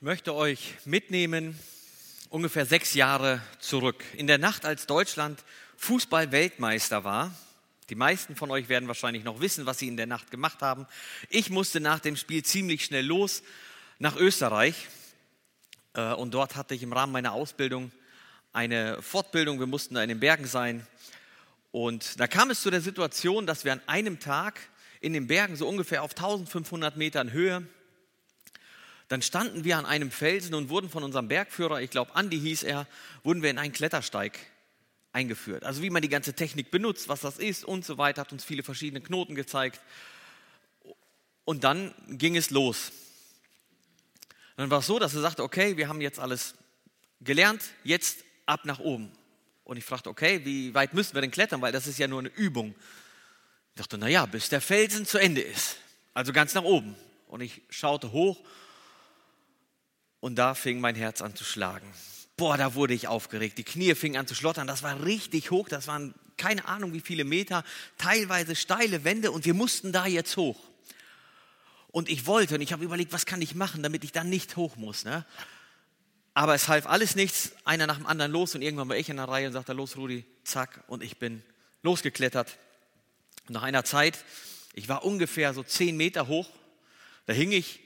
Ich möchte euch mitnehmen ungefähr sechs Jahre zurück. In der Nacht, als Deutschland Fußball-Weltmeister war. Die meisten von euch werden wahrscheinlich noch wissen, was sie in der Nacht gemacht haben. Ich musste nach dem Spiel ziemlich schnell los nach Österreich. Äh, und dort hatte ich im Rahmen meiner Ausbildung eine Fortbildung. Wir mussten da in den Bergen sein. Und da kam es zu der Situation, dass wir an einem Tag in den Bergen so ungefähr auf 1500 Metern Höhe dann standen wir an einem Felsen und wurden von unserem Bergführer, ich glaube Andi hieß er, wurden wir in einen Klettersteig eingeführt. Also wie man die ganze Technik benutzt, was das ist und so weiter, hat uns viele verschiedene Knoten gezeigt. Und dann ging es los. Dann war es so, dass er sagte, okay, wir haben jetzt alles gelernt, jetzt ab nach oben. Und ich fragte, okay, wie weit müssen wir denn klettern, weil das ist ja nur eine Übung. Ich dachte, naja, bis der Felsen zu Ende ist. Also ganz nach oben. Und ich schaute hoch und da fing mein Herz an zu schlagen. Boah, da wurde ich aufgeregt. Die Knie fingen an zu schlottern. Das war richtig hoch. Das waren keine Ahnung wie viele Meter, teilweise steile Wände und wir mussten da jetzt hoch. Und ich wollte und ich habe überlegt, was kann ich machen, damit ich dann nicht hoch muss. Ne? Aber es half alles nichts, einer nach dem anderen los und irgendwann war ich in der Reihe und sagte, los Rudi, zack, und ich bin losgeklettert. Und nach einer Zeit, ich war ungefähr so zehn Meter hoch, da hing ich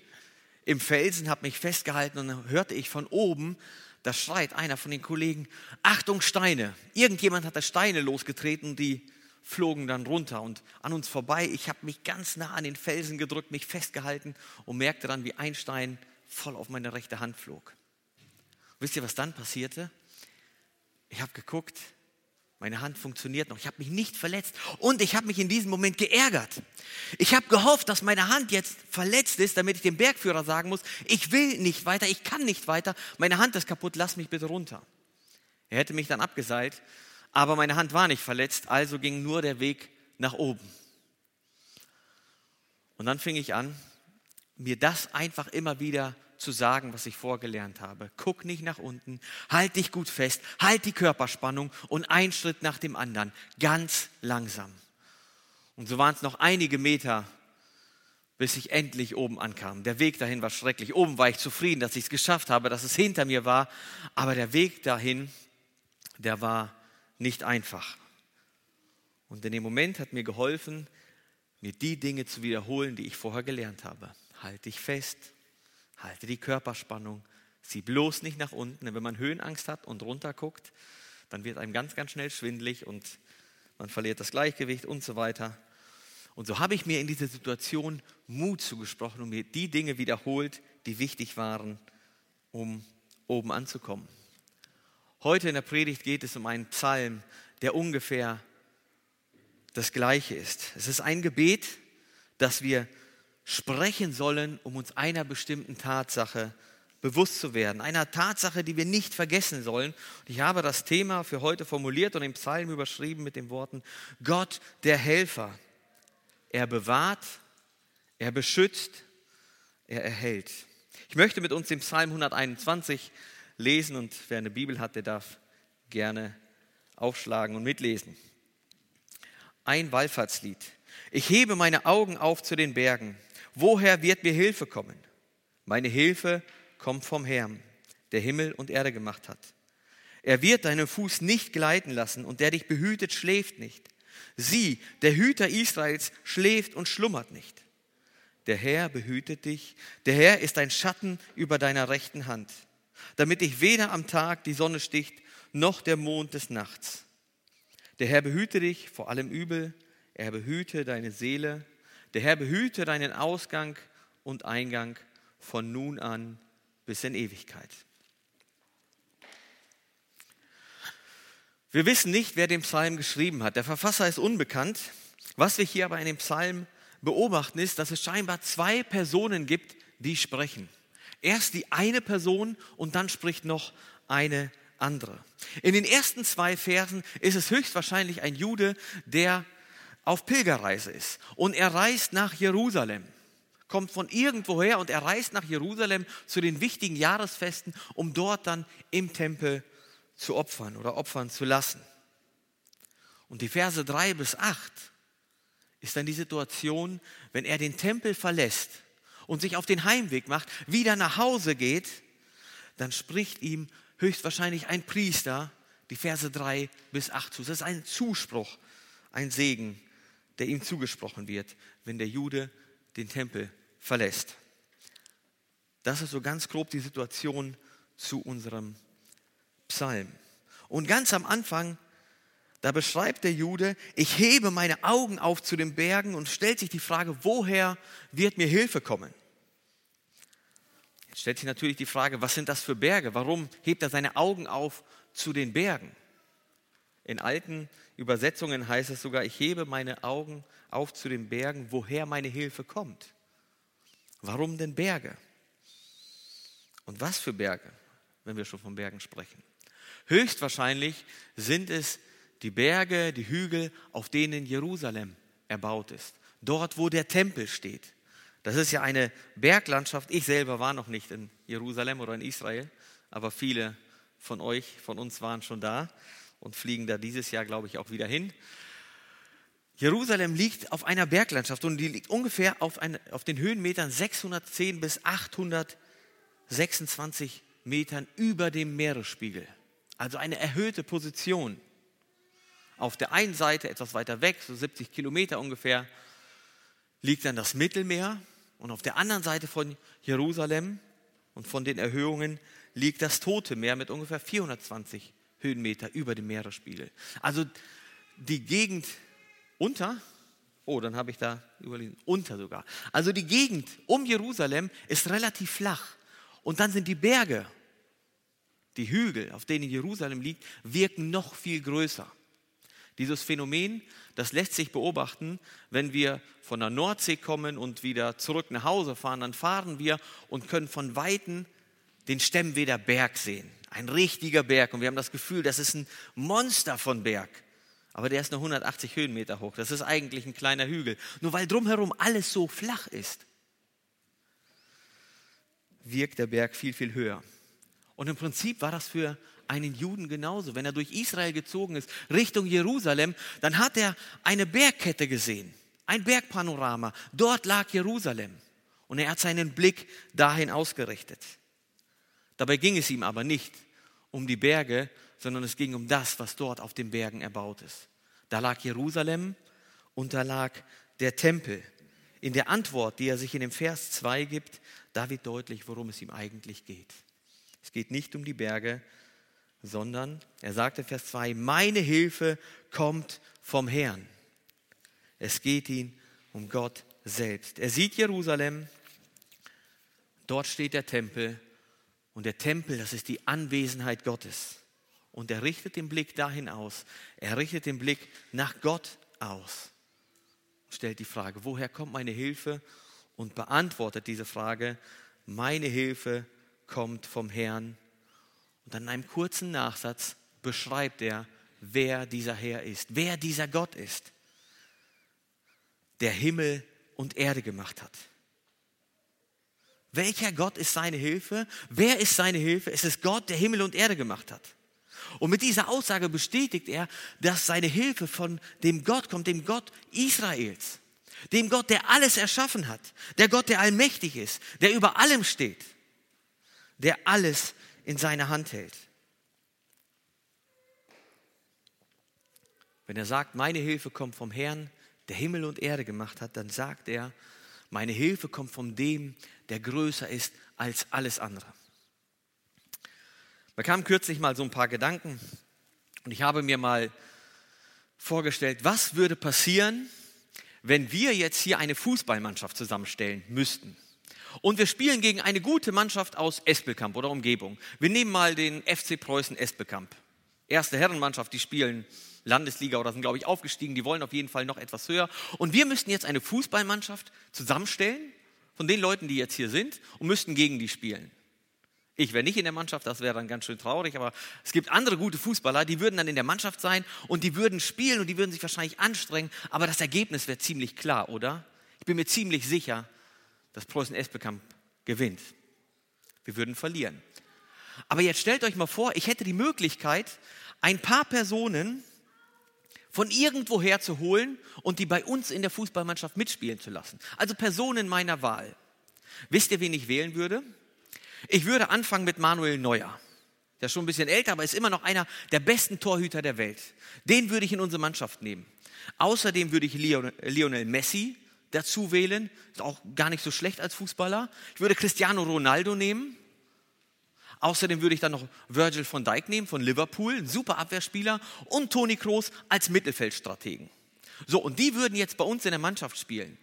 im Felsen, habe mich festgehalten und dann hörte ich von oben, da schreit einer von den Kollegen, Achtung Steine. Irgendjemand hat da Steine losgetreten und die flogen dann runter und an uns vorbei. Ich habe mich ganz nah an den Felsen gedrückt, mich festgehalten und merkte dann, wie ein Stein voll auf meine rechte Hand flog. Wisst ihr, was dann passierte? Ich habe geguckt, meine Hand funktioniert noch. Ich habe mich nicht verletzt und ich habe mich in diesem Moment geärgert. Ich habe gehofft, dass meine Hand jetzt verletzt ist, damit ich dem Bergführer sagen muss, ich will nicht weiter, ich kann nicht weiter, meine Hand ist kaputt, lass mich bitte runter. Er hätte mich dann abgeseilt, aber meine Hand war nicht verletzt, also ging nur der Weg nach oben. Und dann fing ich an, mir das einfach immer wieder zu sagen, was ich vorgelernt habe. Guck nicht nach unten, halt dich gut fest, halt die Körperspannung und ein Schritt nach dem anderen, ganz langsam. Und so waren es noch einige Meter, bis ich endlich oben ankam. Der Weg dahin war schrecklich. Oben war ich zufrieden, dass ich es geschafft habe, dass es hinter mir war, aber der Weg dahin, der war nicht einfach. Und in dem Moment hat mir geholfen, mir die Dinge zu wiederholen, die ich vorher gelernt habe. Halt dich fest, Halte die Körperspannung. Sieh bloß nicht nach unten. Wenn man Höhenangst hat und runter guckt, dann wird einem ganz, ganz schnell schwindlig und man verliert das Gleichgewicht und so weiter. Und so habe ich mir in dieser Situation Mut zugesprochen und mir die Dinge wiederholt, die wichtig waren, um oben anzukommen. Heute in der Predigt geht es um einen Psalm, der ungefähr das gleiche ist. Es ist ein Gebet, das wir sprechen sollen, um uns einer bestimmten Tatsache bewusst zu werden. Einer Tatsache, die wir nicht vergessen sollen. Ich habe das Thema für heute formuliert und im Psalm überschrieben mit den Worten Gott der Helfer. Er bewahrt, er beschützt, er erhält. Ich möchte mit uns den Psalm 121 lesen und wer eine Bibel hat, der darf gerne aufschlagen und mitlesen. Ein Wallfahrtslied. Ich hebe meine Augen auf zu den Bergen. Woher wird mir Hilfe kommen? Meine Hilfe kommt vom Herrn, der Himmel und Erde gemacht hat. Er wird deinen Fuß nicht gleiten lassen und der dich behütet, schläft nicht. Sieh, der Hüter Israels schläft und schlummert nicht. Der Herr behütet dich, der Herr ist ein Schatten über deiner rechten Hand, damit dich weder am Tag die Sonne sticht, noch der Mond des Nachts. Der Herr behüte dich vor allem Übel, er behüte deine Seele der Herr behüte deinen Ausgang und Eingang von nun an bis in Ewigkeit. Wir wissen nicht, wer den Psalm geschrieben hat. Der Verfasser ist unbekannt. Was wir hier aber in dem Psalm beobachten, ist, dass es scheinbar zwei Personen gibt, die sprechen. Erst die eine Person und dann spricht noch eine andere. In den ersten zwei Versen ist es höchstwahrscheinlich ein Jude, der auf Pilgerreise ist und er reist nach Jerusalem, kommt von irgendwoher und er reist nach Jerusalem zu den wichtigen Jahresfesten, um dort dann im Tempel zu opfern oder opfern zu lassen. Und die Verse 3 bis 8 ist dann die Situation, wenn er den Tempel verlässt und sich auf den Heimweg macht, wieder nach Hause geht, dann spricht ihm höchstwahrscheinlich ein Priester die Verse 3 bis 8 zu. Das ist ein Zuspruch, ein Segen, der ihm zugesprochen wird, wenn der Jude den Tempel verlässt. Das ist so ganz grob die Situation zu unserem Psalm. Und ganz am Anfang, da beschreibt der Jude, ich hebe meine Augen auf zu den Bergen und stellt sich die Frage, woher wird mir Hilfe kommen? Jetzt stellt sich natürlich die Frage, was sind das für Berge? Warum hebt er seine Augen auf zu den Bergen? In alten Übersetzungen heißt es sogar, ich hebe meine Augen auf zu den Bergen, woher meine Hilfe kommt. Warum denn Berge? Und was für Berge, wenn wir schon von Bergen sprechen? Höchstwahrscheinlich sind es die Berge, die Hügel, auf denen Jerusalem erbaut ist. Dort, wo der Tempel steht. Das ist ja eine Berglandschaft. Ich selber war noch nicht in Jerusalem oder in Israel, aber viele von euch, von uns waren schon da und fliegen da dieses Jahr, glaube ich, auch wieder hin. Jerusalem liegt auf einer Berglandschaft und die liegt ungefähr auf, ein, auf den Höhenmetern 610 bis 826 Metern über dem Meeresspiegel. Also eine erhöhte Position. Auf der einen Seite, etwas weiter weg, so 70 Kilometer ungefähr, liegt dann das Mittelmeer und auf der anderen Seite von Jerusalem und von den Erhöhungen liegt das Tote Meer mit ungefähr 420 Höhenmeter über dem Meeresspiegel. Also die Gegend unter, oh, dann habe ich da überlesen, unter sogar. Also die Gegend um Jerusalem ist relativ flach. Und dann sind die Berge, die Hügel, auf denen Jerusalem liegt, wirken noch viel größer. Dieses Phänomen, das lässt sich beobachten, wenn wir von der Nordsee kommen und wieder zurück nach Hause fahren, dann fahren wir und können von Weitem den Stemmweder Berg sehen. Ein richtiger Berg und wir haben das Gefühl, das ist ein Monster von Berg. Aber der ist nur 180 Höhenmeter hoch. Das ist eigentlich ein kleiner Hügel. Nur weil drumherum alles so flach ist, wirkt der Berg viel, viel höher. Und im Prinzip war das für einen Juden genauso. Wenn er durch Israel gezogen ist, Richtung Jerusalem, dann hat er eine Bergkette gesehen, ein Bergpanorama. Dort lag Jerusalem. Und er hat seinen Blick dahin ausgerichtet. Dabei ging es ihm aber nicht um die Berge, sondern es ging um das, was dort auf den Bergen erbaut ist. Da lag Jerusalem und da lag der Tempel. In der Antwort, die er sich in dem Vers 2 gibt, da wird deutlich, worum es ihm eigentlich geht. Es geht nicht um die Berge, sondern er sagte Vers 2, meine Hilfe kommt vom Herrn. Es geht ihn um Gott selbst. Er sieht Jerusalem, dort steht der Tempel und der Tempel, das ist die Anwesenheit Gottes. Und er richtet den Blick dahin aus. Er richtet den Blick nach Gott aus. Stellt die Frage, woher kommt meine Hilfe? Und beantwortet diese Frage, meine Hilfe kommt vom Herrn, und dann in einem kurzen Nachsatz beschreibt er, wer dieser Herr ist, wer dieser Gott ist, der Himmel und Erde gemacht hat. Welcher Gott ist seine Hilfe? Wer ist seine Hilfe? Es ist Gott, der Himmel und Erde gemacht hat. Und mit dieser Aussage bestätigt er, dass seine Hilfe von dem Gott kommt, dem Gott Israels, dem Gott, der alles erschaffen hat, der Gott, der allmächtig ist, der über allem steht, der alles in seine Hand hält. Wenn er sagt, meine Hilfe kommt vom Herrn, der Himmel und Erde gemacht hat, dann sagt er, meine Hilfe kommt von dem, der größer ist als alles andere. Mir kamen kürzlich mal so ein paar Gedanken und ich habe mir mal vorgestellt, was würde passieren, wenn wir jetzt hier eine Fußballmannschaft zusammenstellen müssten. Und wir spielen gegen eine gute Mannschaft aus Espelkamp oder Umgebung. Wir nehmen mal den FC Preußen Espelkamp. Erste Herrenmannschaft, die spielen Landesliga oder sind, glaube ich, aufgestiegen. Die wollen auf jeden Fall noch etwas höher. Und wir müssten jetzt eine Fußballmannschaft zusammenstellen von den Leuten, die jetzt hier sind und müssten gegen die spielen. Ich wäre nicht in der Mannschaft, das wäre dann ganz schön traurig, aber es gibt andere gute Fußballer, die würden dann in der Mannschaft sein und die würden spielen und die würden sich wahrscheinlich anstrengen, aber das Ergebnis wäre ziemlich klar, oder? Ich bin mir ziemlich sicher, dass Preußen Esbekamp gewinnt. Wir würden verlieren. Aber jetzt stellt euch mal vor, ich hätte die Möglichkeit, ein paar Personen von irgendwoher zu holen und die bei uns in der Fußballmannschaft mitspielen zu lassen. Also Personen meiner Wahl. Wisst ihr, wen ich wählen würde? Ich würde anfangen mit Manuel Neuer. Der ist schon ein bisschen älter, aber ist immer noch einer der besten Torhüter der Welt. Den würde ich in unsere Mannschaft nehmen. Außerdem würde ich Lionel Messi dazu wählen. Ist auch gar nicht so schlecht als Fußballer. Ich würde Cristiano Ronaldo nehmen. Außerdem würde ich dann noch Virgil von Dijk nehmen von Liverpool, ein super Abwehrspieler, und Toni Kroos als Mittelfeldstrategen. So, und die würden jetzt bei uns in der Mannschaft spielen.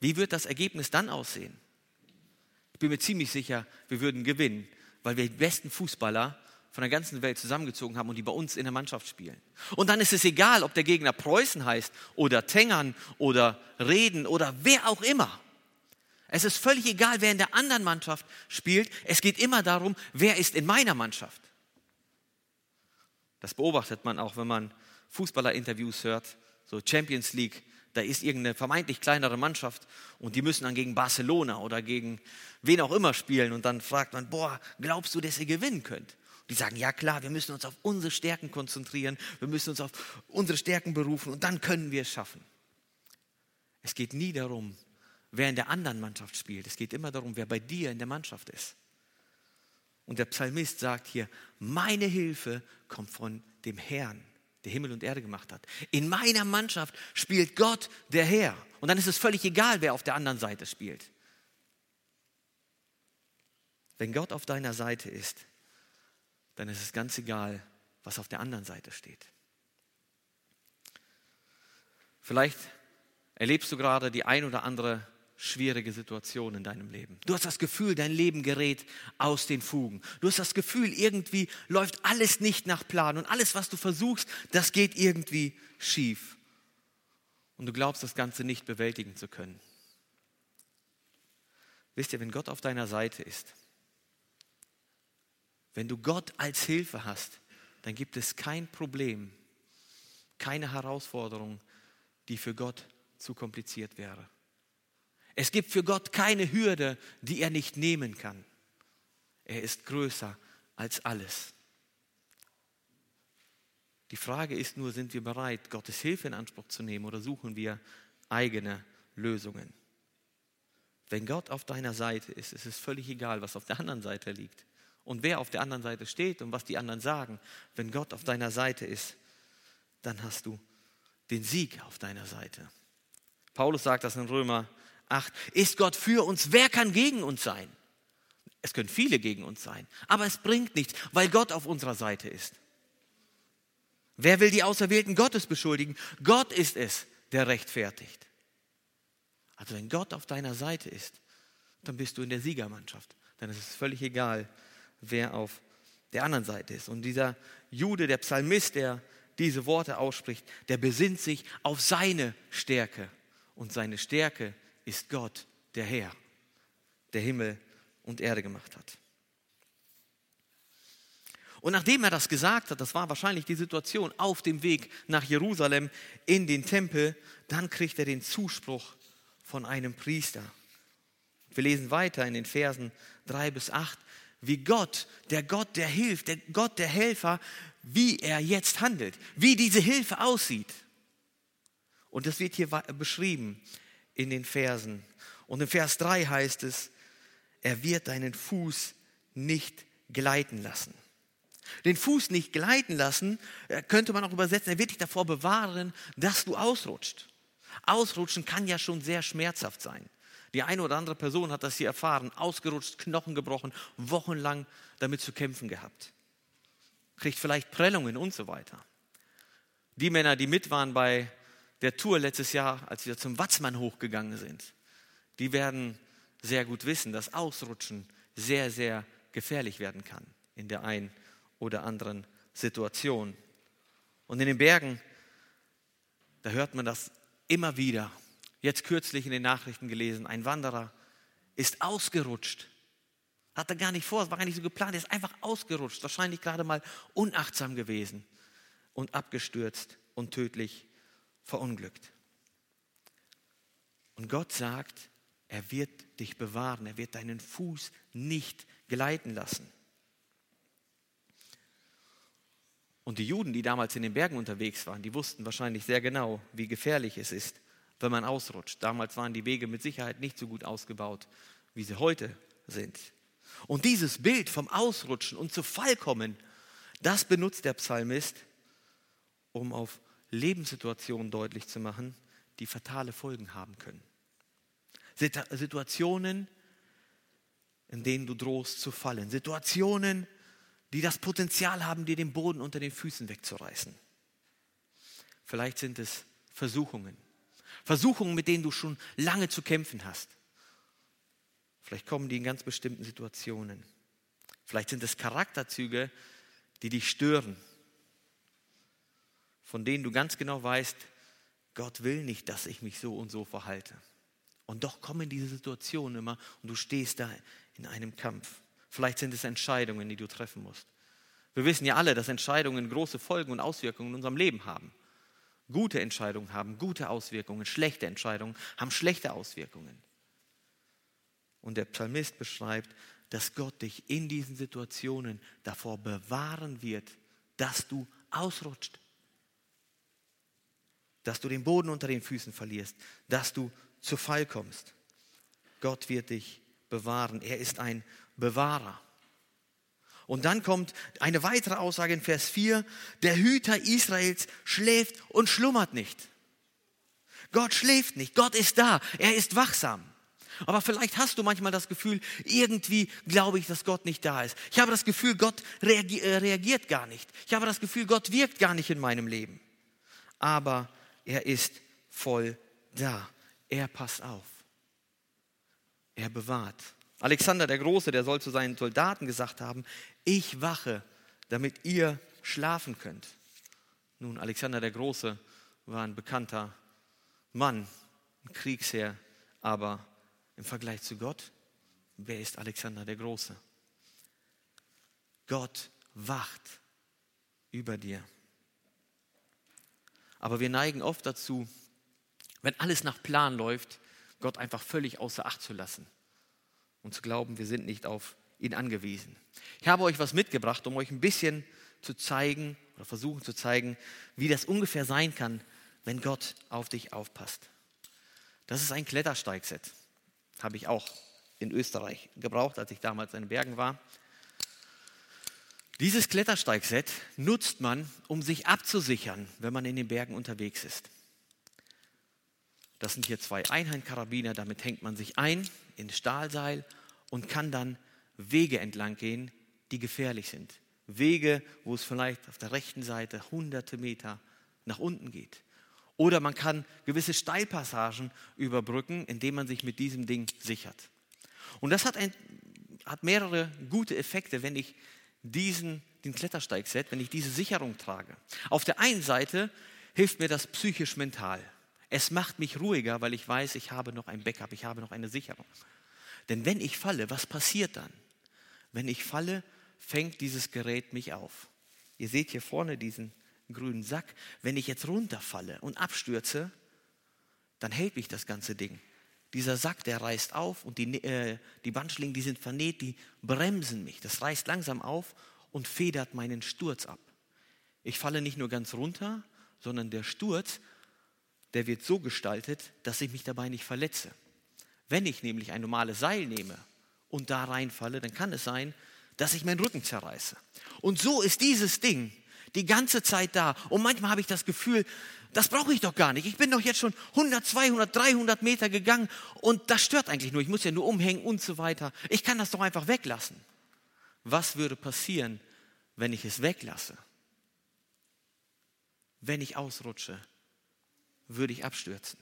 Wie wird das Ergebnis dann aussehen? Ich bin mir ziemlich sicher, wir würden gewinnen, weil wir die besten Fußballer von der ganzen Welt zusammengezogen haben und die bei uns in der Mannschaft spielen. Und dann ist es egal, ob der Gegner Preußen heißt oder Tengern oder Reden oder wer auch immer. Es ist völlig egal, wer in der anderen Mannschaft spielt. Es geht immer darum, wer ist in meiner Mannschaft. Das beobachtet man auch, wenn man Fußballerinterviews hört, so Champions League. Da ist irgendeine vermeintlich kleinere Mannschaft und die müssen dann gegen Barcelona oder gegen wen auch immer spielen. Und dann fragt man, boah, glaubst du, dass ihr gewinnen könnt? Die sagen, ja klar, wir müssen uns auf unsere Stärken konzentrieren, wir müssen uns auf unsere Stärken berufen und dann können wir es schaffen. Es geht nie darum, wer in der anderen Mannschaft spielt. Es geht immer darum, wer bei dir in der Mannschaft ist. Und der Psalmist sagt hier, meine Hilfe kommt von dem Herrn, der Himmel und Erde gemacht hat. In meiner Mannschaft spielt Gott der Herr. Und dann ist es völlig egal, wer auf der anderen Seite spielt. Wenn Gott auf deiner Seite ist, dann ist es ganz egal, was auf der anderen Seite steht. Vielleicht erlebst du gerade die ein oder andere schwierige Situation in deinem Leben. Du hast das Gefühl, dein Leben gerät aus den Fugen. Du hast das Gefühl, irgendwie läuft alles nicht nach Plan und alles, was du versuchst, das geht irgendwie schief. Und du glaubst, das Ganze nicht bewältigen zu können. Wisst ihr, wenn Gott auf deiner Seite ist, wenn du Gott als Hilfe hast, dann gibt es kein Problem, keine Herausforderung, die für Gott zu kompliziert wäre. Es gibt für Gott keine Hürde, die er nicht nehmen kann. Er ist größer als alles. Die Frage ist nur, sind wir bereit, Gottes Hilfe in Anspruch zu nehmen oder suchen wir eigene Lösungen? Wenn Gott auf deiner Seite ist, ist es völlig egal, was auf der anderen Seite liegt und wer auf der anderen Seite steht und was die anderen sagen. Wenn Gott auf deiner Seite ist, dann hast du den Sieg auf deiner Seite. Paulus sagt das in Römer 8, ist Gott für uns, wer kann gegen uns sein? Es können viele gegen uns sein, aber es bringt nichts, weil Gott auf unserer Seite ist. Wer will die Auserwählten Gottes beschuldigen? Gott ist es, der rechtfertigt. Also wenn Gott auf deiner Seite ist, dann bist du in der Siegermannschaft. Dann ist es völlig egal, wer auf der anderen Seite ist. Und dieser Jude, der Psalmist, der diese Worte ausspricht, der besinnt sich auf seine Stärke. Und seine Stärke ist Gott, der Herr, der Himmel und Erde gemacht hat. Und nachdem er das gesagt hat, das war wahrscheinlich die Situation auf dem Weg nach Jerusalem in den Tempel, dann kriegt er den Zuspruch von einem Priester. Wir lesen weiter in den Versen 3 bis 8, wie Gott, der Gott, der hilft, der Gott, der Helfer, wie er jetzt handelt, wie diese Hilfe aussieht. Und das wird hier beschrieben in den Versen. Und im Vers 3 heißt es, er wird deinen Fuß nicht gleiten lassen. Den Fuß nicht gleiten lassen, äh, könnte man auch übersetzen, er wird dich davor bewahren, dass du ausrutscht. Ausrutschen kann ja schon sehr schmerzhaft sein. Die eine oder andere Person hat das hier erfahren, ausgerutscht, Knochen gebrochen, wochenlang damit zu kämpfen gehabt. Kriegt vielleicht Prellungen und so weiter. Die Männer, die mit waren bei der Tour letztes Jahr, als wir zum Watzmann hochgegangen sind, die werden sehr gut wissen, dass Ausrutschen sehr, sehr gefährlich werden kann in der einen oder anderen Situation. Und in den Bergen, da hört man das immer wieder. Jetzt kürzlich in den Nachrichten gelesen, ein Wanderer ist ausgerutscht. Hat er gar nicht vor, es war gar nicht so geplant, ist einfach ausgerutscht, wahrscheinlich gerade mal unachtsam gewesen und abgestürzt und tödlich verunglückt. Und Gott sagt, er wird dich bewahren, er wird deinen Fuß nicht gleiten lassen. Und die Juden, die damals in den Bergen unterwegs waren, die wussten wahrscheinlich sehr genau, wie gefährlich es ist, wenn man ausrutscht. Damals waren die Wege mit Sicherheit nicht so gut ausgebaut wie sie heute sind. Und dieses Bild vom Ausrutschen und zu Fall kommen, das benutzt der Psalmist, um auf Lebenssituationen deutlich zu machen, die fatale Folgen haben können. Situationen, in denen du drohst zu fallen. Situationen, die das Potenzial haben, dir den Boden unter den Füßen wegzureißen. Vielleicht sind es Versuchungen. Versuchungen, mit denen du schon lange zu kämpfen hast. Vielleicht kommen die in ganz bestimmten Situationen. Vielleicht sind es Charakterzüge, die dich stören, von denen du ganz genau weißt, Gott will nicht, dass ich mich so und so verhalte. Und doch kommen diese Situationen immer und du stehst da in einem Kampf. Vielleicht sind es Entscheidungen, die du treffen musst. Wir wissen ja alle, dass Entscheidungen große Folgen und Auswirkungen in unserem Leben haben. Gute Entscheidungen haben gute Auswirkungen, schlechte Entscheidungen haben schlechte Auswirkungen. Und der Psalmist beschreibt, dass Gott dich in diesen Situationen davor bewahren wird, dass du ausrutscht, dass du den Boden unter den Füßen verlierst, dass du zu Fall kommst. Gott wird dich bewahren. Er ist ein Bewahrer. Und dann kommt eine weitere Aussage in Vers 4, der Hüter Israels schläft und schlummert nicht. Gott schläft nicht, Gott ist da, er ist wachsam. Aber vielleicht hast du manchmal das Gefühl, irgendwie glaube ich, dass Gott nicht da ist. Ich habe das Gefühl, Gott äh, reagiert gar nicht. Ich habe das Gefühl, Gott wirkt gar nicht in meinem Leben. Aber er ist voll da. Er passt auf. Er bewahrt. Alexander der Große, der soll zu seinen Soldaten gesagt haben, ich wache, damit ihr schlafen könnt. Nun, Alexander der Große war ein bekannter Mann, ein Kriegsherr, aber im Vergleich zu Gott, wer ist Alexander der Große? Gott wacht über dir. Aber wir neigen oft dazu, wenn alles nach Plan läuft, Gott einfach völlig außer Acht zu lassen und zu glauben, wir sind nicht auf ihn angewiesen. Ich habe euch was mitgebracht, um euch ein bisschen zu zeigen oder versuchen zu zeigen, wie das ungefähr sein kann, wenn Gott auf dich aufpasst. Das ist ein Klettersteigset. Habe ich auch in Österreich gebraucht, als ich damals in den Bergen war. Dieses Klettersteigset nutzt man, um sich abzusichern, wenn man in den Bergen unterwegs ist. Das sind hier zwei Einhandkarabiner, damit hängt man sich ein in Stahlseil und kann dann Wege entlang gehen, die gefährlich sind. Wege, wo es vielleicht auf der rechten Seite hunderte Meter nach unten geht. Oder man kann gewisse Steilpassagen überbrücken, indem man sich mit diesem Ding sichert. Und das hat, ein, hat mehrere gute Effekte, wenn ich diesen, den Klettersteigset, wenn ich diese Sicherung trage. Auf der einen Seite hilft mir das psychisch mental. Es macht mich ruhiger, weil ich weiß, ich habe noch ein Backup, ich habe noch eine Sicherung. Denn wenn ich falle, was passiert dann? Wenn ich falle, fängt dieses Gerät mich auf. Ihr seht hier vorne diesen grünen Sack. Wenn ich jetzt runterfalle und abstürze, dann hält mich das ganze Ding. Dieser Sack, der reißt auf und die, äh, die Bandschlingen, die sind vernäht, die bremsen mich. Das reißt langsam auf und federt meinen Sturz ab. Ich falle nicht nur ganz runter, sondern der Sturz der wird so gestaltet, dass ich mich dabei nicht verletze. Wenn ich nämlich ein normales Seil nehme und da reinfalle, dann kann es sein, dass ich meinen Rücken zerreiße. Und so ist dieses Ding die ganze Zeit da. Und manchmal habe ich das Gefühl, das brauche ich doch gar nicht. Ich bin doch jetzt schon 100, 200, 300 Meter gegangen und das stört eigentlich nur. Ich muss ja nur umhängen und so weiter. Ich kann das doch einfach weglassen. Was würde passieren, wenn ich es weglasse? Wenn ich ausrutsche, würde ich abstürzen.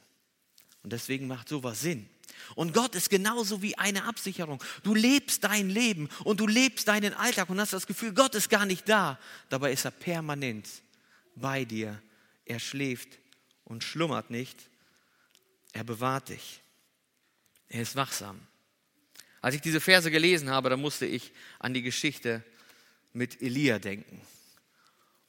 Und deswegen macht sowas Sinn. Und Gott ist genauso wie eine Absicherung. Du lebst dein Leben und du lebst deinen Alltag und hast das Gefühl, Gott ist gar nicht da. Dabei ist er permanent bei dir. Er schläft und schlummert nicht. Er bewahrt dich. Er ist wachsam. Als ich diese Verse gelesen habe, da musste ich an die Geschichte mit Elia denken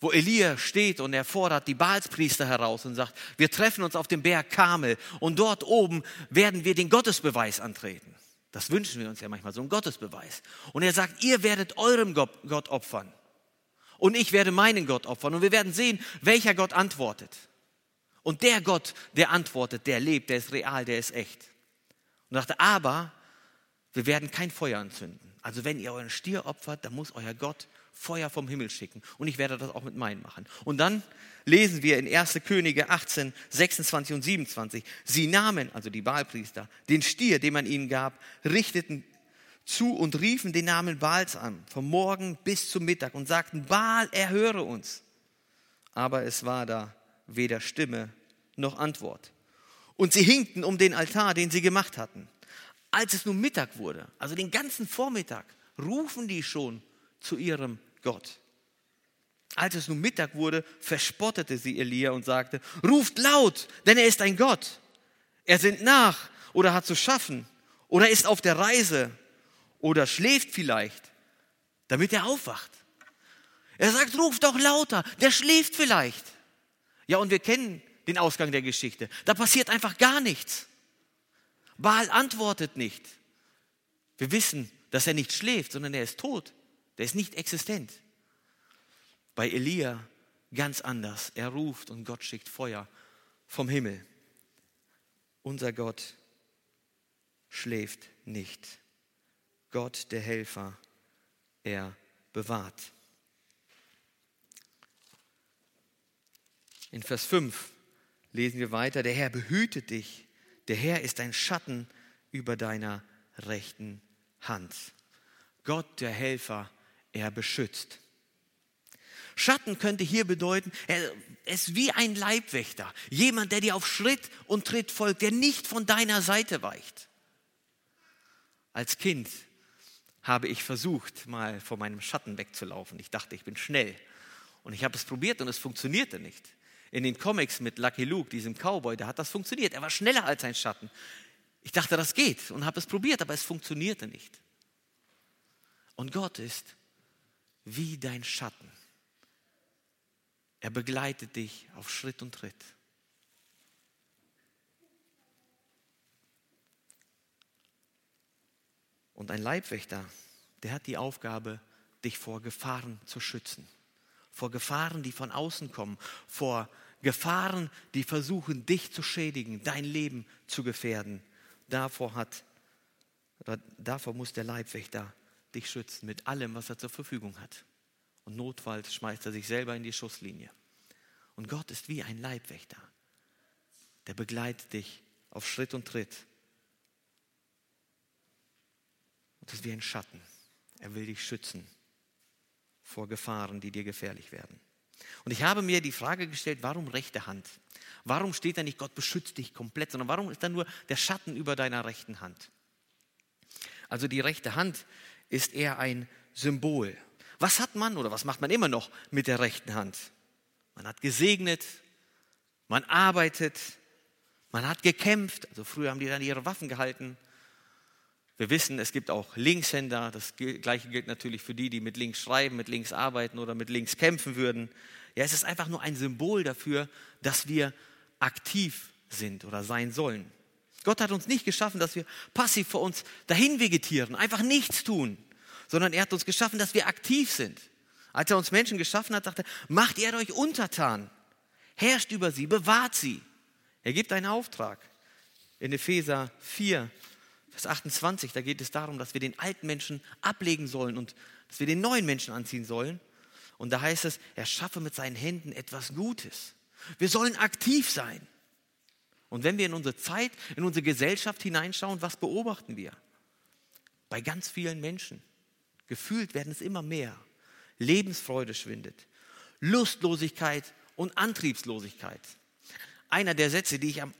wo Elia steht und er fordert die Baalspriester heraus und sagt, wir treffen uns auf dem Berg Kamel und dort oben werden wir den Gottesbeweis antreten. Das wünschen wir uns ja manchmal, so einen Gottesbeweis. Und er sagt, ihr werdet eurem Gott opfern und ich werde meinen Gott opfern und wir werden sehen, welcher Gott antwortet. Und der Gott, der antwortet, der lebt, der ist real, der ist echt. Und dachte, aber wir werden kein Feuer anzünden. Also wenn ihr euren Stier opfert, dann muss euer Gott Feuer vom Himmel schicken. Und ich werde das auch mit meinen machen. Und dann lesen wir in 1. Könige 18, 26 und 27. Sie nahmen, also die Baalpriester, den Stier, den man ihnen gab, richteten zu und riefen den Namen Baals an, vom Morgen bis zum Mittag und sagten, Baal, erhöre uns. Aber es war da weder Stimme noch Antwort. Und sie hinkten um den Altar, den sie gemacht hatten. Als es nun Mittag wurde, also den ganzen Vormittag, rufen die schon zu ihrem Gott. Als es nun Mittag wurde, verspottete sie Elia und sagte, ruft laut, denn er ist ein Gott. Er sinnt nach oder hat zu schaffen oder ist auf der Reise oder schläft vielleicht, damit er aufwacht. Er sagt, ruft doch lauter, der schläft vielleicht. Ja, und wir kennen den Ausgang der Geschichte. Da passiert einfach gar nichts. Baal antwortet nicht. Wir wissen, dass er nicht schläft, sondern er ist tot. Der ist nicht existent. Bei Elia ganz anders. Er ruft und Gott schickt Feuer vom Himmel. Unser Gott schläft nicht. Gott, der Helfer, er bewahrt. In Vers 5 lesen wir weiter, der Herr behütet dich, der Herr ist ein Schatten über deiner rechten Hand. Gott, der Helfer, er beschützt. Schatten könnte hier bedeuten, er ist wie ein Leibwächter, jemand, der dir auf Schritt und Tritt folgt, der nicht von deiner Seite weicht. Als Kind habe ich versucht, mal vor meinem Schatten wegzulaufen. Ich dachte, ich bin schnell. Und ich habe es probiert und es funktionierte nicht. In den Comics mit Lucky Luke, diesem Cowboy, da hat das funktioniert. Er war schneller als sein Schatten. Ich dachte, das geht und habe es probiert, aber es funktionierte nicht. Und Gott ist wie dein Schatten. Er begleitet dich auf Schritt und Tritt. Und ein Leibwächter, der hat die Aufgabe, dich vor Gefahren zu schützen. Vor Gefahren, die von außen kommen. Vor Gefahren, die versuchen, dich zu schädigen, dein Leben zu gefährden. Davor, hat, davor muss der Leibwächter dich schützen mit allem, was er zur Verfügung hat. Und notfalls schmeißt er sich selber in die Schusslinie. Und Gott ist wie ein Leibwächter. Der begleitet dich auf Schritt und Tritt. Und das ist wie ein Schatten. Er will dich schützen vor Gefahren, die dir gefährlich werden. Und ich habe mir die Frage gestellt, warum rechte Hand? Warum steht da nicht, Gott beschützt dich komplett, sondern warum ist da nur der Schatten über deiner rechten Hand? Also die rechte Hand ist eher ein Symbol. Was hat man oder was macht man immer noch mit der rechten Hand? Man hat gesegnet, man arbeitet, man hat gekämpft. Also früher haben die dann ihre Waffen gehalten. Wir wissen, es gibt auch Linkshänder. Das gleiche gilt natürlich für die, die mit links schreiben, mit links arbeiten oder mit links kämpfen würden. Ja, es ist einfach nur ein Symbol dafür, dass wir aktiv sind oder sein sollen. Gott hat uns nicht geschaffen, dass wir passiv vor uns dahin vegetieren, einfach nichts tun, sondern er hat uns geschaffen, dass wir aktiv sind. Als er uns Menschen geschaffen hat, sagte er, macht ihr euch untertan, herrscht über sie, bewahrt sie. Er gibt einen Auftrag. In Epheser 4, Vers 28, da geht es darum, dass wir den alten Menschen ablegen sollen und dass wir den neuen Menschen anziehen sollen. Und da heißt es, er schaffe mit seinen Händen etwas Gutes. Wir sollen aktiv sein. Und wenn wir in unsere Zeit, in unsere Gesellschaft hineinschauen, was beobachten wir? Bei ganz vielen Menschen. Gefühlt werden es immer mehr. Lebensfreude schwindet. Lustlosigkeit und Antriebslosigkeit. Einer der Sätze, die ich am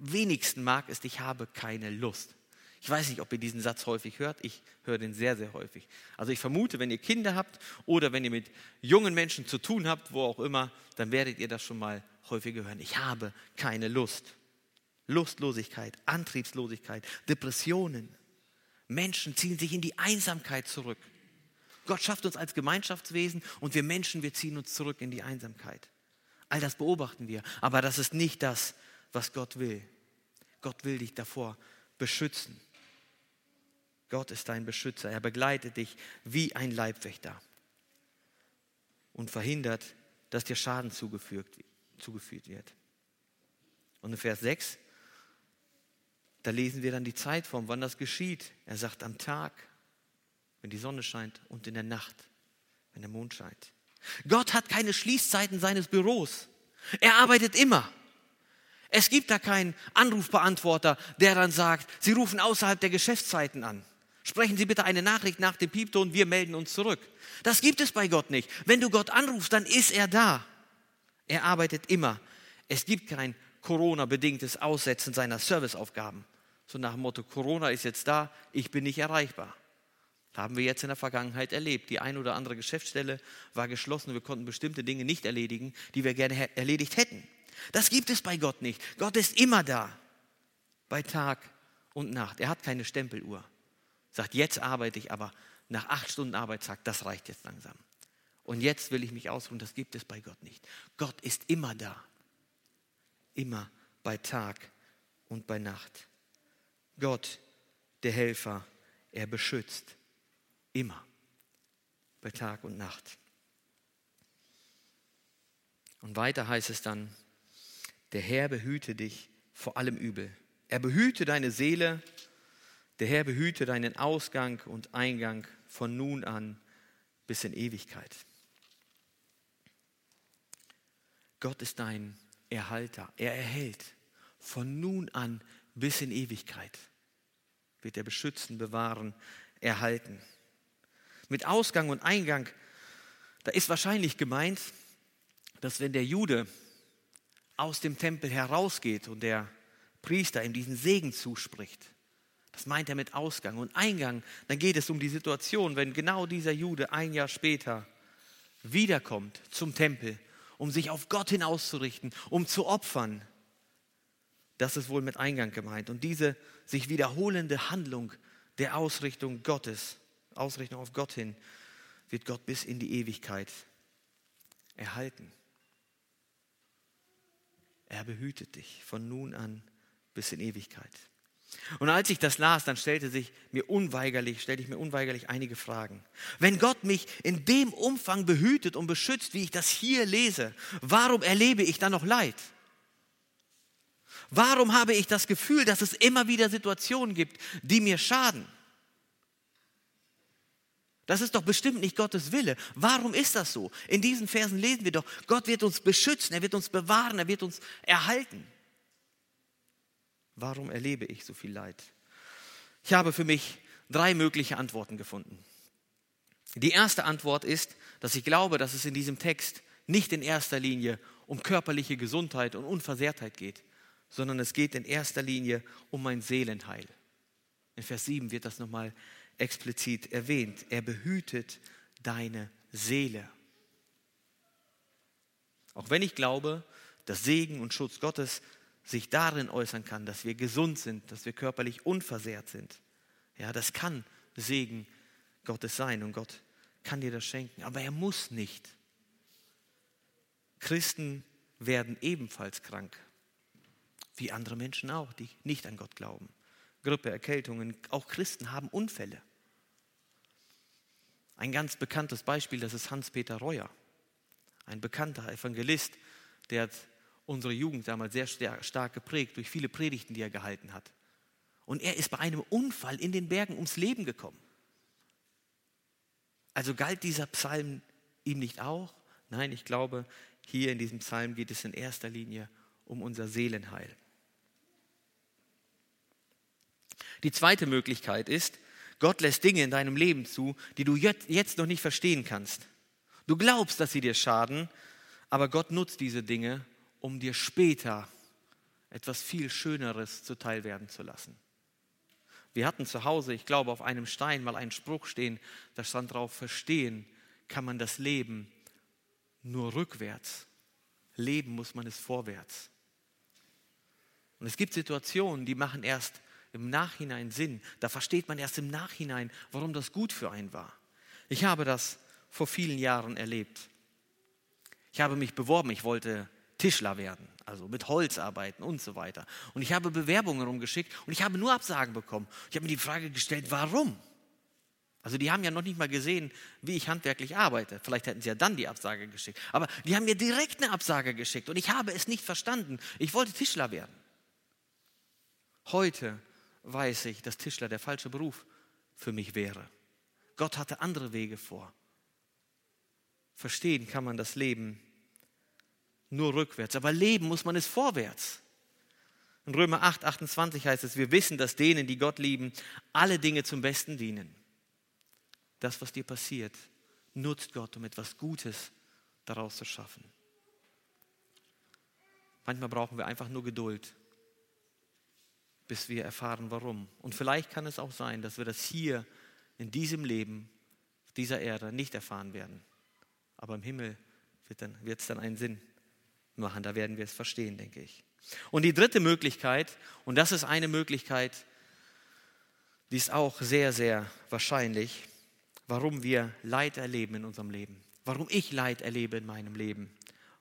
wenigsten mag, ist, ich habe keine Lust. Ich weiß nicht, ob ihr diesen Satz häufig hört. Ich höre den sehr, sehr häufig. Also ich vermute, wenn ihr Kinder habt oder wenn ihr mit jungen Menschen zu tun habt, wo auch immer, dann werdet ihr das schon mal häufiger hören. Ich habe keine Lust. Lustlosigkeit, Antriebslosigkeit, Depressionen. Menschen ziehen sich in die Einsamkeit zurück. Gott schafft uns als Gemeinschaftswesen und wir Menschen, wir ziehen uns zurück in die Einsamkeit. All das beobachten wir, aber das ist nicht das, was Gott will. Gott will dich davor beschützen. Gott ist dein Beschützer. Er begleitet dich wie ein Leibwächter und verhindert, dass dir Schaden zugefügt, zugefügt wird. Und in Vers 6 Da lesen wir dann die Zeitform, wann das geschieht. Er sagt am Tag, wenn die Sonne scheint und in der Nacht, wenn der Mond scheint. Gott hat keine Schließzeiten seines Büros. Er arbeitet immer. Es gibt da keinen Anrufbeantworter, der dann sagt, Sie rufen außerhalb der Geschäftszeiten an. Sprechen Sie bitte eine Nachricht nach dem Piepton, wir melden uns zurück. Das gibt es bei Gott nicht. Wenn du Gott anrufst, dann ist er da. Er arbeitet immer. Es gibt kein Corona-bedingtes Aussetzen seiner Serviceaufgaben. So nach dem Motto, Corona ist jetzt da, ich bin nicht erreichbar. Haben wir jetzt in der Vergangenheit erlebt. Die ein oder andere Geschäftsstelle war geschlossen. Wir konnten bestimmte Dinge nicht erledigen, die wir gerne erledigt hätten. Das gibt es bei Gott nicht. Gott ist immer da. Bei Tag und Nacht. Er hat keine Stempeluhr. Sagt, jetzt arbeite ich, aber nach acht Stunden Arbeit sagt, das reicht jetzt langsam. Und jetzt will ich mich ausruhen. Das gibt es bei Gott nicht. Gott ist immer da. Immer bei Tag und bei Nacht. Gott, der Helfer, er beschützt. Immer. Bei Tag und Nacht. Und weiter heißt es dann, der Herr behüte dich vor allem Übel. Er behüte deine Seele. Der Herr behüte deinen Ausgang und Eingang von nun an bis in Ewigkeit. Gott ist dein Erhalter. Er erhält von nun an bis in Ewigkeit. Wird er beschützen, bewahren, erhalten mit Ausgang und Eingang, da ist wahrscheinlich gemeint, dass wenn der Jude aus dem Tempel herausgeht und der Priester ihm diesen Segen zuspricht, das meint er mit Ausgang und Eingang, dann geht es um die Situation, wenn genau dieser Jude ein Jahr später wiederkommt zum Tempel, um sich auf Gott hinauszurichten, um zu opfern. Das ist wohl mit Eingang gemeint. Und diese sich wiederholende Handlung der Ausrichtung Gottes Ausrichtung auf Gott hin, wird Gott bis in die Ewigkeit erhalten. Er behütet dich von nun an bis in Ewigkeit. Und als ich das las, dann stellte sich mir unweigerlich, stellte ich mir unweigerlich einige Fragen. Wenn Gott mich in dem Umfang behütet und beschützt, wie ich das hier lese, warum erlebe ich dann noch Leid? Warum habe ich das Gefühl, dass es immer wieder Situationen gibt, die mir schaden? Das ist doch bestimmt nicht Gottes Wille. Warum ist das so? In diesen Versen lesen wir doch, Gott wird uns beschützen, er wird uns bewahren, er wird uns erhalten. Warum erlebe ich so viel Leid? Ich habe für mich drei mögliche Antworten gefunden. Die erste Antwort ist, dass ich glaube, dass es in diesem Text nicht in erster Linie um körperliche Gesundheit und Unversehrtheit geht, sondern es geht in erster Linie um mein Seelenheil. In Vers 7 wird das nochmal explizit erwähnt. Er behütet deine Seele. Auch wenn ich glaube, dass Segen und Schutz Gottes sich darin äußern kann, dass wir gesund sind, dass wir körperlich unversehrt sind. Ja, das kann Segen Gottes sein und Gott kann dir das schenken, aber er muss nicht. Christen werden ebenfalls krank, wie andere Menschen auch, die nicht an Gott glauben. Grippe, Erkältungen, auch Christen haben Unfälle. Ein ganz bekanntes Beispiel, das ist Hans-Peter Reuer, ein bekannter Evangelist, der hat unsere Jugend damals sehr stark geprägt durch viele Predigten, die er gehalten hat. Und er ist bei einem Unfall in den Bergen ums Leben gekommen. Also galt dieser Psalm ihm nicht auch? Nein, ich glaube, hier in diesem Psalm geht es in erster Linie um unser Seelenheil. Die zweite Möglichkeit ist, Gott lässt Dinge in deinem Leben zu, die du jetzt noch nicht verstehen kannst. Du glaubst, dass sie dir schaden, aber Gott nutzt diese Dinge, um dir später etwas viel Schöneres zuteil werden zu lassen. Wir hatten zu Hause, ich glaube, auf einem Stein mal einen Spruch stehen, da stand drauf, verstehen kann man das Leben nur rückwärts. Leben muss man es vorwärts. Und es gibt Situationen, die machen erst im Nachhinein Sinn. Da versteht man erst im Nachhinein, warum das gut für einen war. Ich habe das vor vielen Jahren erlebt. Ich habe mich beworben, ich wollte Tischler werden, also mit Holz arbeiten und so weiter. Und ich habe Bewerbungen rumgeschickt und ich habe nur Absagen bekommen. Ich habe mir die Frage gestellt, warum? Also die haben ja noch nicht mal gesehen, wie ich handwerklich arbeite. Vielleicht hätten sie ja dann die Absage geschickt. Aber die haben mir direkt eine Absage geschickt und ich habe es nicht verstanden. Ich wollte Tischler werden. Heute weiß ich, dass Tischler der falsche Beruf für mich wäre. Gott hatte andere Wege vor. Verstehen kann man das Leben nur rückwärts, aber leben muss man es vorwärts. In Römer 8, 28 heißt es, wir wissen, dass denen, die Gott lieben, alle Dinge zum Besten dienen. Das, was dir passiert, nutzt Gott, um etwas Gutes daraus zu schaffen. Manchmal brauchen wir einfach nur Geduld, bis wir erfahren, warum. Und vielleicht kann es auch sein, dass wir das hier in diesem Leben, dieser Erde nicht erfahren werden. Aber im Himmel wird es dann, dann einen Sinn machen. Da werden wir es verstehen, denke ich. Und die dritte Möglichkeit, und das ist eine Möglichkeit, die ist auch sehr, sehr wahrscheinlich, warum wir Leid erleben in unserem Leben. Warum ich Leid erlebe in meinem Leben.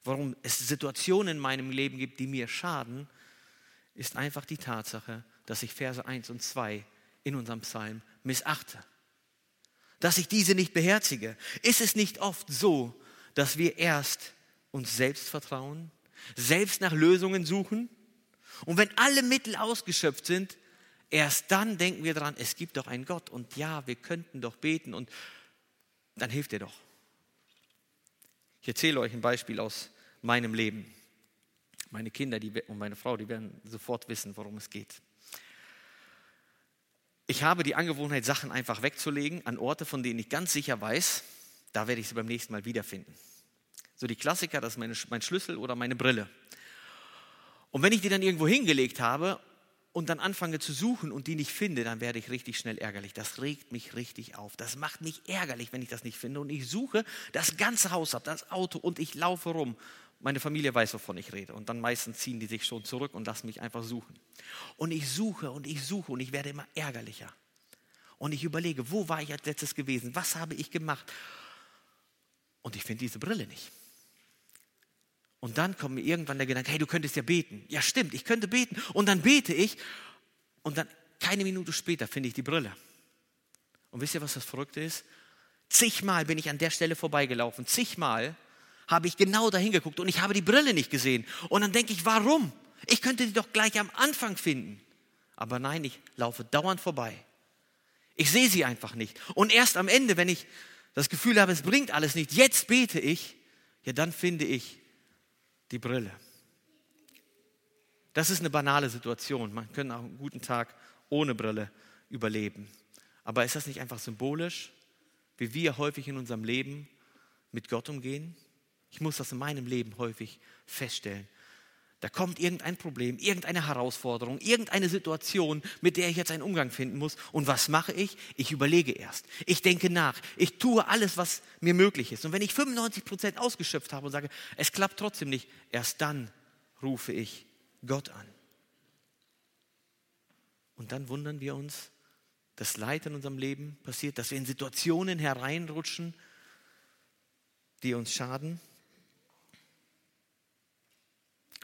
Warum es Situationen in meinem Leben gibt, die mir schaden, ist einfach die Tatsache, dass ich Verse 1 und 2 in unserem Psalm missachte. Dass ich diese nicht beherzige. Ist es nicht oft so, dass wir erst uns selbst vertrauen, selbst nach Lösungen suchen. Und wenn alle Mittel ausgeschöpft sind, erst dann denken wir daran, es gibt doch einen Gott und ja, wir könnten doch beten und dann hilft er doch. Ich erzähle euch ein Beispiel aus meinem Leben. Meine Kinder die, und meine Frau, die werden sofort wissen, worum es geht. Ich habe die Angewohnheit, Sachen einfach wegzulegen an Orte, von denen ich ganz sicher weiß, da werde ich sie beim nächsten Mal wiederfinden. So die Klassiker, das ist meine, mein Schlüssel oder meine Brille. Und wenn ich die dann irgendwo hingelegt habe und dann anfange zu suchen und die nicht finde, dann werde ich richtig schnell ärgerlich. Das regt mich richtig auf. Das macht mich ärgerlich, wenn ich das nicht finde. Und ich suche das ganze Haus ab, das Auto und ich laufe rum. Meine Familie weiß, wovon ich rede. Und dann meistens ziehen die sich schon zurück und lassen mich einfach suchen. Und ich suche und ich suche und ich werde immer ärgerlicher. Und ich überlege, wo war ich als letztes gewesen? Was habe ich gemacht? Und ich finde diese Brille nicht. Und dann kommt mir irgendwann der Gedanke, hey, du könntest ja beten. Ja, stimmt, ich könnte beten. Und dann bete ich und dann keine Minute später finde ich die Brille. Und wisst ihr, was das Verrückte ist? Zigmal bin ich an der Stelle vorbeigelaufen. Zigmal habe ich genau dahin geguckt und ich habe die Brille nicht gesehen. Und dann denke ich, warum? Ich könnte die doch gleich am Anfang finden. Aber nein, ich laufe dauernd vorbei. Ich sehe sie einfach nicht. Und erst am Ende, wenn ich das Gefühl habe, es bringt alles nicht, jetzt bete ich, ja, dann finde ich die Brille. Das ist eine banale Situation. Man könnte auch einen guten Tag ohne Brille überleben. Aber ist das nicht einfach symbolisch, wie wir häufig in unserem Leben mit Gott umgehen? Ich muss das in meinem Leben häufig feststellen. Da kommt irgendein Problem, irgendeine Herausforderung, irgendeine Situation, mit der ich jetzt einen Umgang finden muss. Und was mache ich? Ich überlege erst. Ich denke nach. Ich tue alles, was mir möglich ist. Und wenn ich 95 Prozent ausgeschöpft habe und sage, es klappt trotzdem nicht, erst dann rufe ich Gott an. Und dann wundern wir uns, dass Leid in unserem Leben passiert, dass wir in Situationen hereinrutschen, die uns schaden.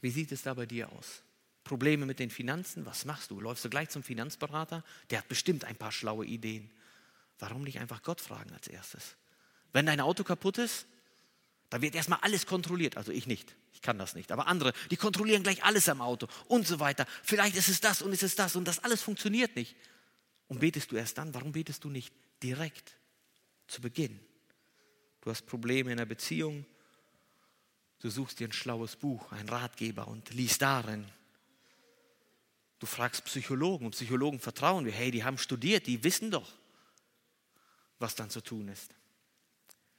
Wie sieht es da bei dir aus? Probleme mit den Finanzen? Was machst du? Läufst du gleich zum Finanzberater? Der hat bestimmt ein paar schlaue Ideen. Warum nicht einfach Gott fragen als erstes? Wenn dein Auto kaputt ist, dann wird erstmal alles kontrolliert. Also ich nicht, ich kann das nicht. Aber andere, die kontrollieren gleich alles am Auto und so weiter. Vielleicht ist es das und ist es das und das alles funktioniert nicht. Und betest du erst dann? Warum betest du nicht direkt zu Beginn? Du hast Probleme in der Beziehung, Du suchst dir ein schlaues Buch, einen Ratgeber und liest darin. Du fragst Psychologen und Psychologen vertrauen wir. Hey, die haben studiert, die wissen doch, was dann zu tun ist.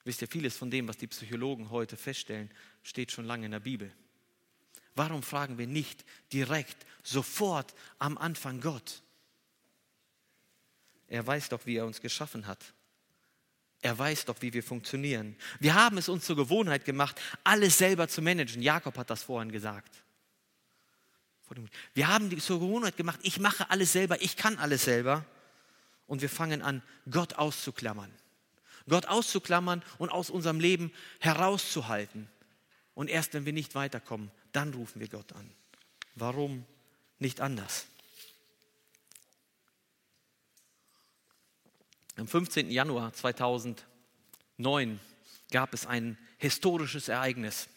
Wisst ihr, vieles von dem, was die Psychologen heute feststellen, steht schon lange in der Bibel. Warum fragen wir nicht direkt, sofort am Anfang Gott? Er weiß doch, wie er uns geschaffen hat. Er weiß doch, wie wir funktionieren. Wir haben es uns zur Gewohnheit gemacht, alles selber zu managen. Jakob hat das vorhin gesagt. Wir haben die zur Gewohnheit gemacht, ich mache alles selber, ich kann alles selber. Und wir fangen an, Gott auszuklammern. Gott auszuklammern und aus unserem Leben herauszuhalten. Und erst wenn wir nicht weiterkommen, dann rufen wir Gott an. Warum nicht anders? Am 15. Januar 2009 gab es ein historisches Ereignis.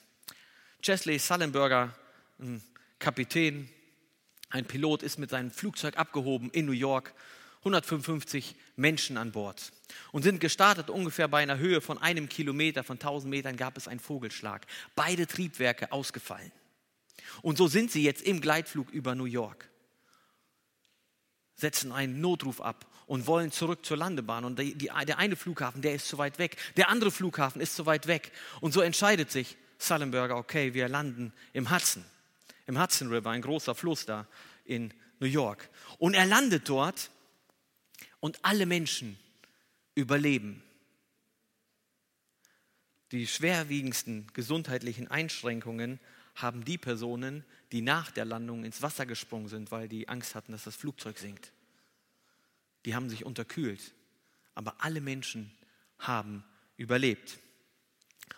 Chesley Sullenberger, ein Kapitän, Ein Pilot ist mit seinem Flugzeug abgehoben in New York, 155 Menschen an Bord und sind gestartet ungefähr bei einer Höhe von einem Kilometer, von 1000 Metern gab es einen Vogelschlag. Beide Triebwerke ausgefallen. Und so sind sie jetzt im Gleitflug über New York, setzen einen Notruf ab und wollen zurück zur Landebahn. Und die, die, der eine Flughafen, der ist zu weit weg, der andere Flughafen ist zu weit weg. Und so entscheidet sich Sullenberger, okay, wir landen im Hudson, im Hudson River, ein großer Fluss da in New York. Und er landet dort und alle Menschen überleben. Die schwerwiegendsten gesundheitlichen Einschränkungen haben die Personen, die nach der Landung ins Wasser gesprungen sind, weil die Angst hatten, dass das Flugzeug sinkt. Die haben sich unterkühlt. Aber alle Menschen haben überlebt.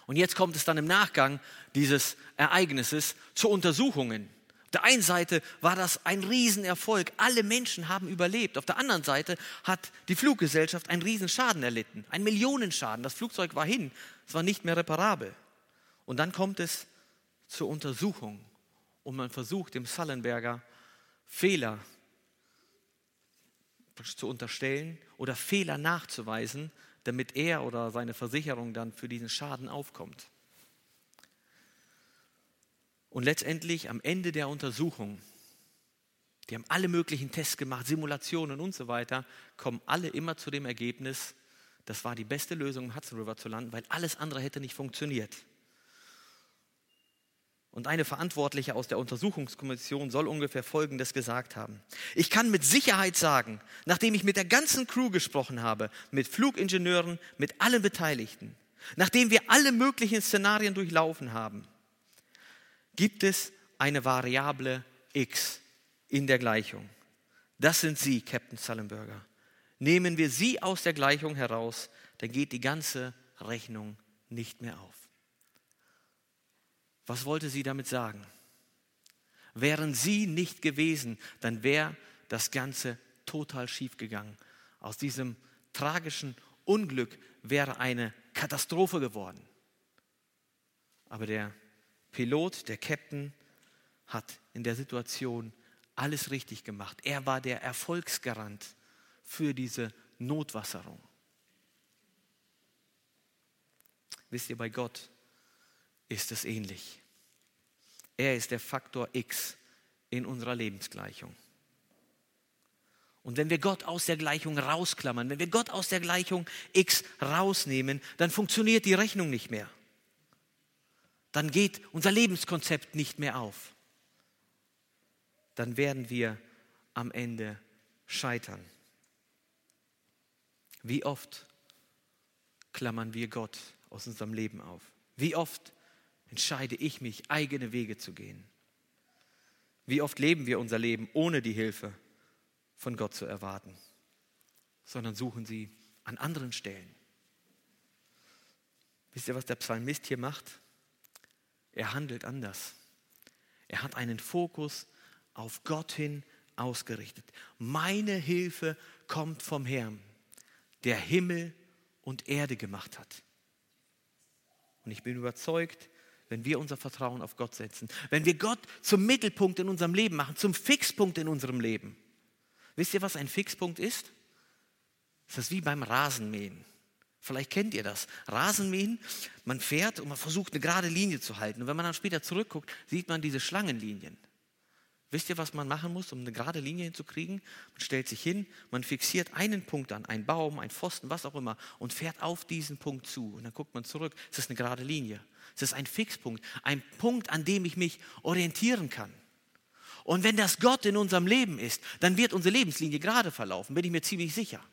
Und jetzt kommt es dann im Nachgang dieses Ereignisses zu Untersuchungen. Auf der einen Seite war das ein Riesenerfolg. Alle Menschen haben überlebt. Auf der anderen Seite hat die Fluggesellschaft einen Riesenschaden erlitten. Ein Millionenschaden. Das Flugzeug war hin. Es war nicht mehr reparabel. Und dann kommt es zur Untersuchung. Und man versucht dem Sullenberger Fehler zu unterstellen oder Fehler nachzuweisen, damit er oder seine Versicherung dann für diesen Schaden aufkommt. Und letztendlich am Ende der Untersuchung, die haben alle möglichen Tests gemacht, Simulationen und so weiter, kommen alle immer zu dem Ergebnis, das war die beste Lösung, im Hudson River zu landen, weil alles andere hätte nicht funktioniert. Und eine Verantwortliche aus der Untersuchungskommission soll ungefähr Folgendes gesagt haben. Ich kann mit Sicherheit sagen, nachdem ich mit der ganzen Crew gesprochen habe, mit Flugingenieuren, mit allen Beteiligten, nachdem wir alle möglichen Szenarien durchlaufen haben, gibt es eine Variable x in der Gleichung. Das sind Sie, Captain Sullenberger. Nehmen wir Sie aus der Gleichung heraus, dann geht die ganze Rechnung nicht mehr auf. Was wollte sie damit sagen? Wären sie nicht gewesen, dann wäre das Ganze total schief gegangen. Aus diesem tragischen Unglück wäre eine Katastrophe geworden. Aber der Pilot, der Captain, hat in der Situation alles richtig gemacht. Er war der Erfolgsgarant für diese Notwasserung. Wisst ihr, bei Gott ist es ähnlich. Er ist der Faktor X in unserer Lebensgleichung. Und wenn wir Gott aus der Gleichung rausklammern, wenn wir Gott aus der Gleichung X rausnehmen, dann funktioniert die Rechnung nicht mehr. Dann geht unser Lebenskonzept nicht mehr auf. Dann werden wir am Ende scheitern. Wie oft klammern wir Gott aus unserem Leben auf? Wie oft entscheide ich mich, eigene Wege zu gehen. Wie oft leben wir unser Leben, ohne die Hilfe von Gott zu erwarten, sondern suchen sie an anderen Stellen. Wisst ihr, was der Psalmist hier macht? Er handelt anders. Er hat einen Fokus auf Gott hin ausgerichtet. Meine Hilfe kommt vom Herrn, der Himmel und Erde gemacht hat. Und ich bin überzeugt, wenn wir unser Vertrauen auf Gott setzen, wenn wir Gott zum Mittelpunkt in unserem Leben machen, zum Fixpunkt in unserem Leben. Wisst ihr, was ein Fixpunkt ist? Das ist wie beim Rasenmähen. Vielleicht kennt ihr das. Rasenmähen, man fährt und man versucht eine gerade Linie zu halten. Und wenn man dann später zurückguckt, sieht man diese Schlangenlinien. Wisst ihr, was man machen muss, um eine gerade Linie hinzukriegen? Man stellt sich hin, man fixiert einen Punkt an, einen Baum, einen Pfosten, was auch immer, und fährt auf diesen Punkt zu. Und dann guckt man zurück, es ist eine gerade Linie. Es ist ein Fixpunkt, ein Punkt, an dem ich mich orientieren kann. Und wenn das Gott in unserem Leben ist, dann wird unsere Lebenslinie gerade verlaufen, bin ich mir ziemlich sicher.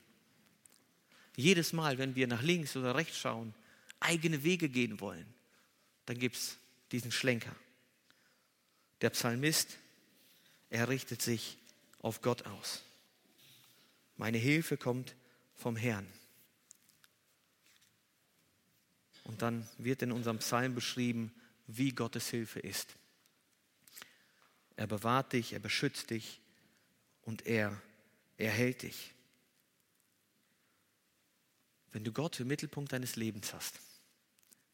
Jedes Mal, wenn wir nach links oder rechts schauen, eigene Wege gehen wollen, dann gibt es diesen Schlenker. Der Psalmist er richtet sich auf Gott aus. Meine Hilfe kommt vom Herrn. Und dann wird in unserem Psalm beschrieben, wie Gottes Hilfe ist. Er bewahrt dich, er beschützt dich und er erhält dich. Wenn du Gott im Mittelpunkt deines Lebens hast,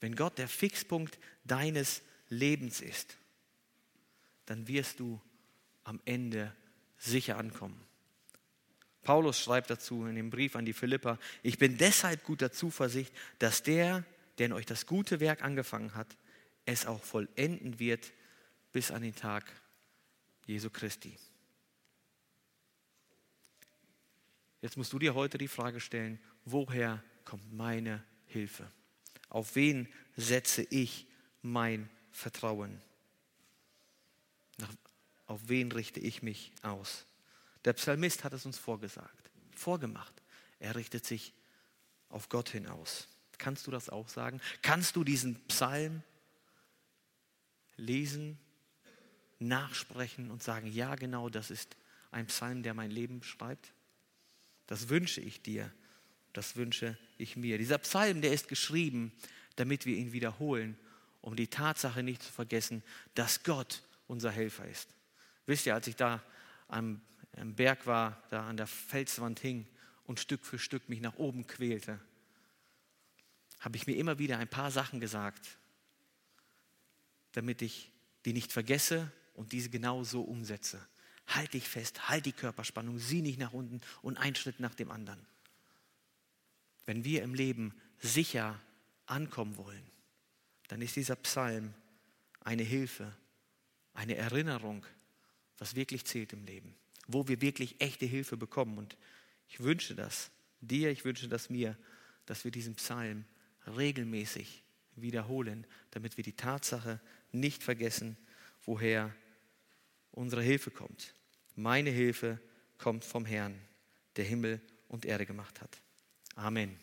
wenn Gott der Fixpunkt deines Lebens ist, dann wirst du am Ende sicher ankommen. Paulus schreibt dazu in dem Brief an die Philipper, ich bin deshalb guter Zuversicht, dass der, der in euch das gute Werk angefangen hat, es auch vollenden wird bis an den Tag Jesu Christi. Jetzt musst du dir heute die Frage stellen, woher kommt meine Hilfe? Auf wen setze ich mein Vertrauen? Auf wen richte ich mich aus? Der Psalmist hat es uns vorgesagt, vorgemacht. Er richtet sich auf Gott hinaus. Kannst du das auch sagen? Kannst du diesen Psalm lesen, nachsprechen und sagen, ja genau, das ist ein Psalm, der mein Leben beschreibt? Das wünsche ich dir, das wünsche ich mir. Dieser Psalm, der ist geschrieben, damit wir ihn wiederholen, um die Tatsache nicht zu vergessen, dass Gott unser Helfer ist. Wisst ihr, als ich da am am Berg war, da an der Felswand hing und Stück für Stück mich nach oben quälte, habe ich mir immer wieder ein paar Sachen gesagt, damit ich die nicht vergesse und diese genau so umsetze. Halt dich fest, halt die Körperspannung, sieh nicht nach unten und ein Schritt nach dem anderen. Wenn wir im Leben sicher ankommen wollen, dann ist dieser Psalm eine Hilfe, eine Erinnerung, was wirklich zählt im Leben wo wir wirklich echte Hilfe bekommen. Und ich wünsche das dir, ich wünsche das mir, dass wir diesen Psalm regelmäßig wiederholen, damit wir die Tatsache nicht vergessen, woher unsere Hilfe kommt. Meine Hilfe kommt vom Herrn, der Himmel und Erde gemacht hat. Amen.